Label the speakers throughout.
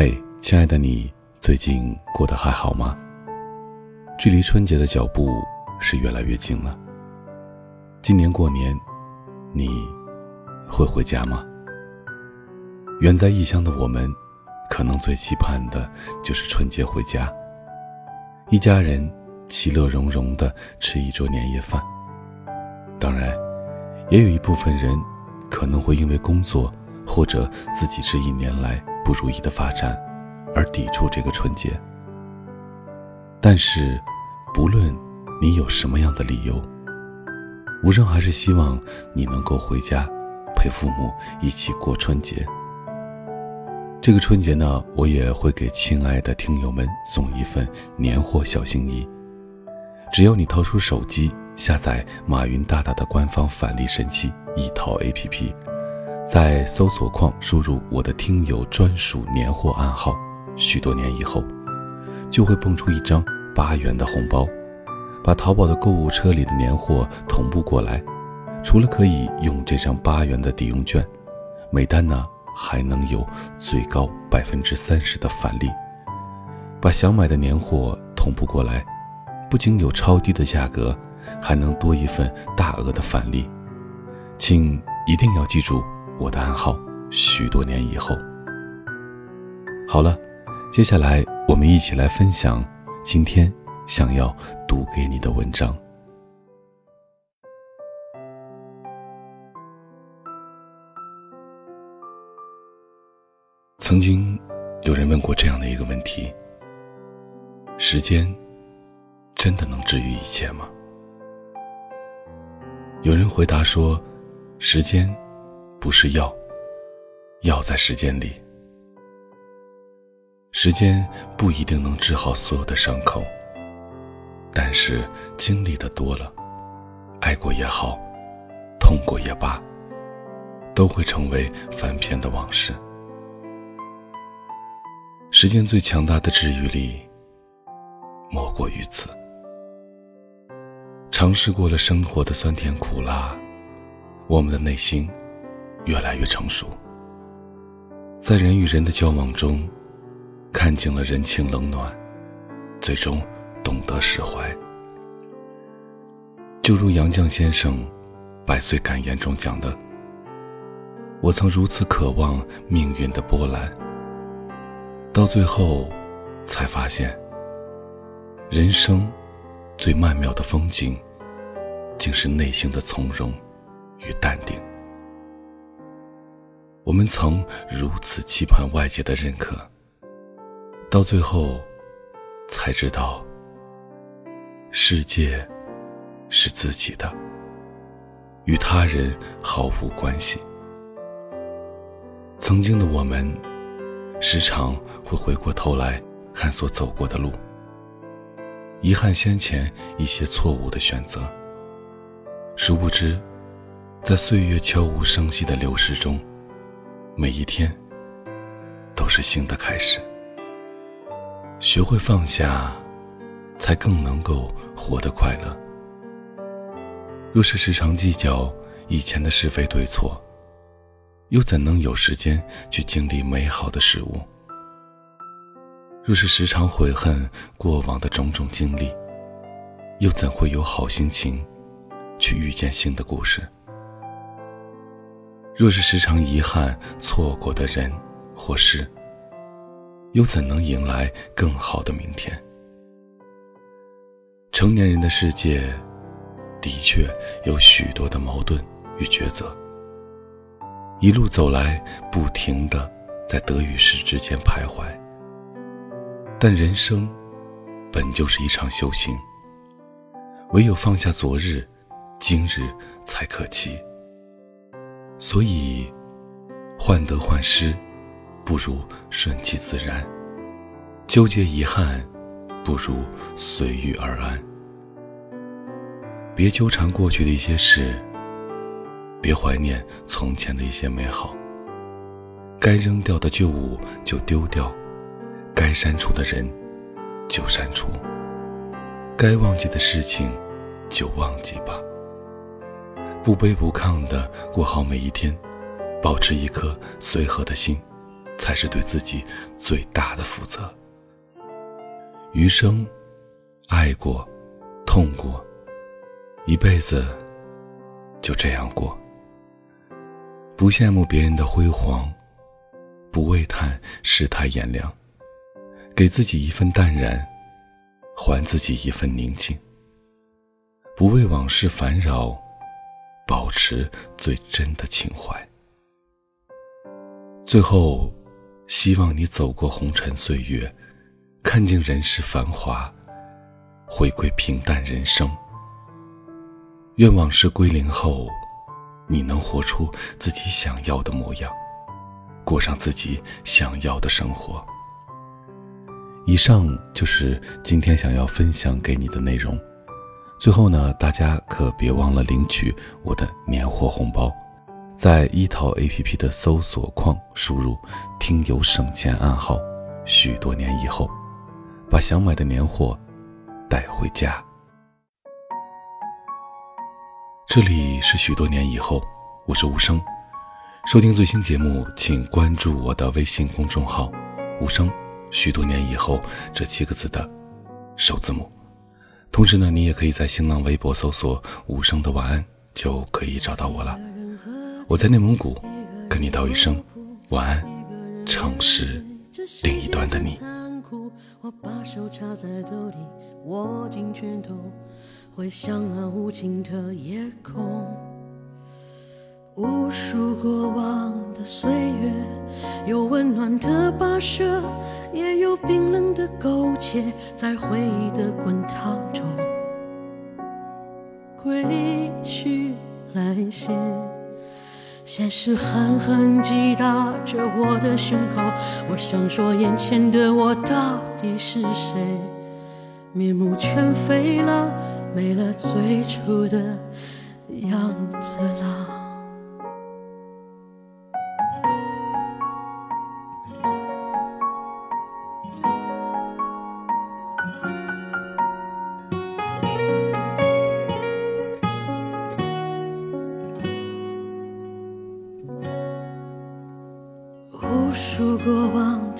Speaker 1: 嘿，亲爱的你，最近过得还好吗？距离春节的脚步是越来越近了。今年过年，你会回家吗？远在异乡的我们，可能最期盼的就是春节回家，一家人其乐融融的吃一桌年夜饭。当然，也有一部分人可能会因为工作或者自己这一年来不如意的发展而抵触这个春节。但是，不论你有什么样的理由，无声还是希望你能够回家，陪父母一起过春节。这个春节呢，我也会给亲爱的听友们送一份年货小心意。只要你掏出手机下载马云大大的官方返利神器一淘 APP，在搜索框输入我的听友专属年货暗号，许多年以后，就会蹦出一张八元的红包，把淘宝的购物车里的年货同步过来。除了可以用这张八元的抵用券，每单呢。还能有最高百分之三十的返利，把想买的年货同步过来，不仅有超低的价格，还能多一份大额的返利。请一定要记住我的暗号。许多年以后，好了，接下来我们一起来分享今天想要读给你的文章。曾经，有人问过这样的一个问题：时间真的能治愈一切吗？有人回答说：时间不是药，药在时间里。时间不一定能治好所有的伤口，但是经历的多了，爱过也好，痛过也罢，都会成为翻篇的往事。时间最强大的治愈力，莫过于此。尝试过了生活的酸甜苦辣，我们的内心越来越成熟。在人与人的交往中，看尽了人情冷暖，最终懂得释怀。就如杨绛先生《百岁感言》中讲的：“我曾如此渴望命运的波澜。”到最后，才发现，人生最曼妙的风景，竟是内心的从容与淡定。我们曾如此期盼外界的认可，到最后，才知道，世界是自己的，与他人毫无关系。曾经的我们。时常会回过头来看所走过的路，遗憾先前一些错误的选择。殊不知，在岁月悄无声息的流逝中，每一天都是新的开始。学会放下，才更能够活得快乐。若是时常计较以前的是非对错，又怎能有时间去经历美好的事物？若是时常悔恨过往的种种经历，又怎会有好心情去遇见新的故事？若是时常遗憾错过的人或事，又怎能迎来更好的明天？成年人的世界，的确有许多的矛盾与抉择。一路走来，不停的在得与失之间徘徊。但人生本就是一场修行，唯有放下昨日，今日才可期。所以，患得患失，不如顺其自然；纠结遗憾，不如随遇而安。别纠缠过去的一些事。别怀念从前的一些美好。该扔掉的旧物就丢掉，该删除的人就删除，该忘记的事情就忘记吧。不卑不亢的过好每一天，保持一颗随和的心，
Speaker 2: 才是对自己最大的负责。余生，爱过，痛过，一辈子就这样过。不羡慕别人的辉煌，不为叹世态炎凉，给自己一份淡然，还自己一份宁静。不为往事烦扰，保持最真的情怀。最后，希望你走过红尘岁月，看尽人世繁华，回归平淡人生。愿往事归零后，你能活出自己想要的模样，过上自己想要的生活。以上就是今天想要分享给你的内容。最后呢，大家可别忘了领取我的年货红包，在一淘 APP 的搜索框输入“听友省钱暗号”，许多年以后，把想买的年货带回家。这里是许多年以后，我是无声。收听最新节目，请关注我的微信公众号“无声”。许多年以后这七个字的首字母。同时呢，你也可以在新浪微博搜索“无声的晚安”，就可以找到我了。我在内蒙古，跟你道一声晚安，城市另一端的你。我把手插在兜里，握紧拳头，回想那无尽的夜空。无数过往的岁月，有温暖的跋涉，也有冰冷的苟且，在回忆的滚烫中，归去来兮。现实狠狠击打着我的胸口，我想说，眼前的我到底是谁？面目全非了，没了最初的样子了。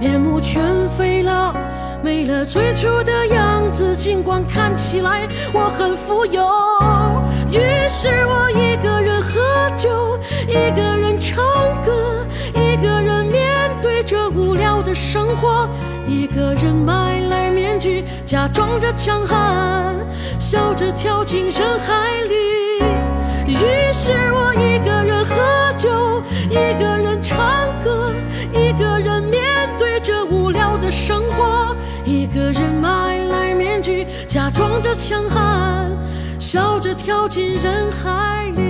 Speaker 2: 面目全非了。没了最初的样子，尽管看起来我很富有。于是我一个人喝酒，一个人唱歌，一个人面对着无聊的生活，一个人买来面具，假装着强悍，笑着跳进人海里。于是我一个人喝酒，一个人笑着跳进人海里。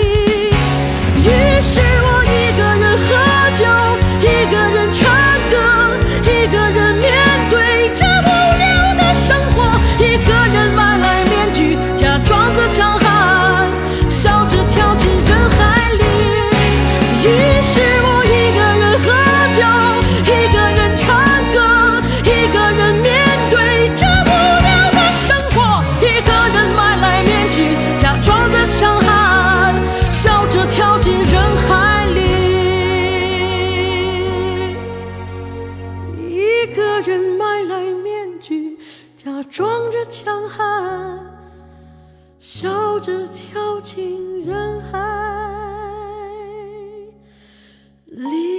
Speaker 2: 装着强悍笑着跳进人海里。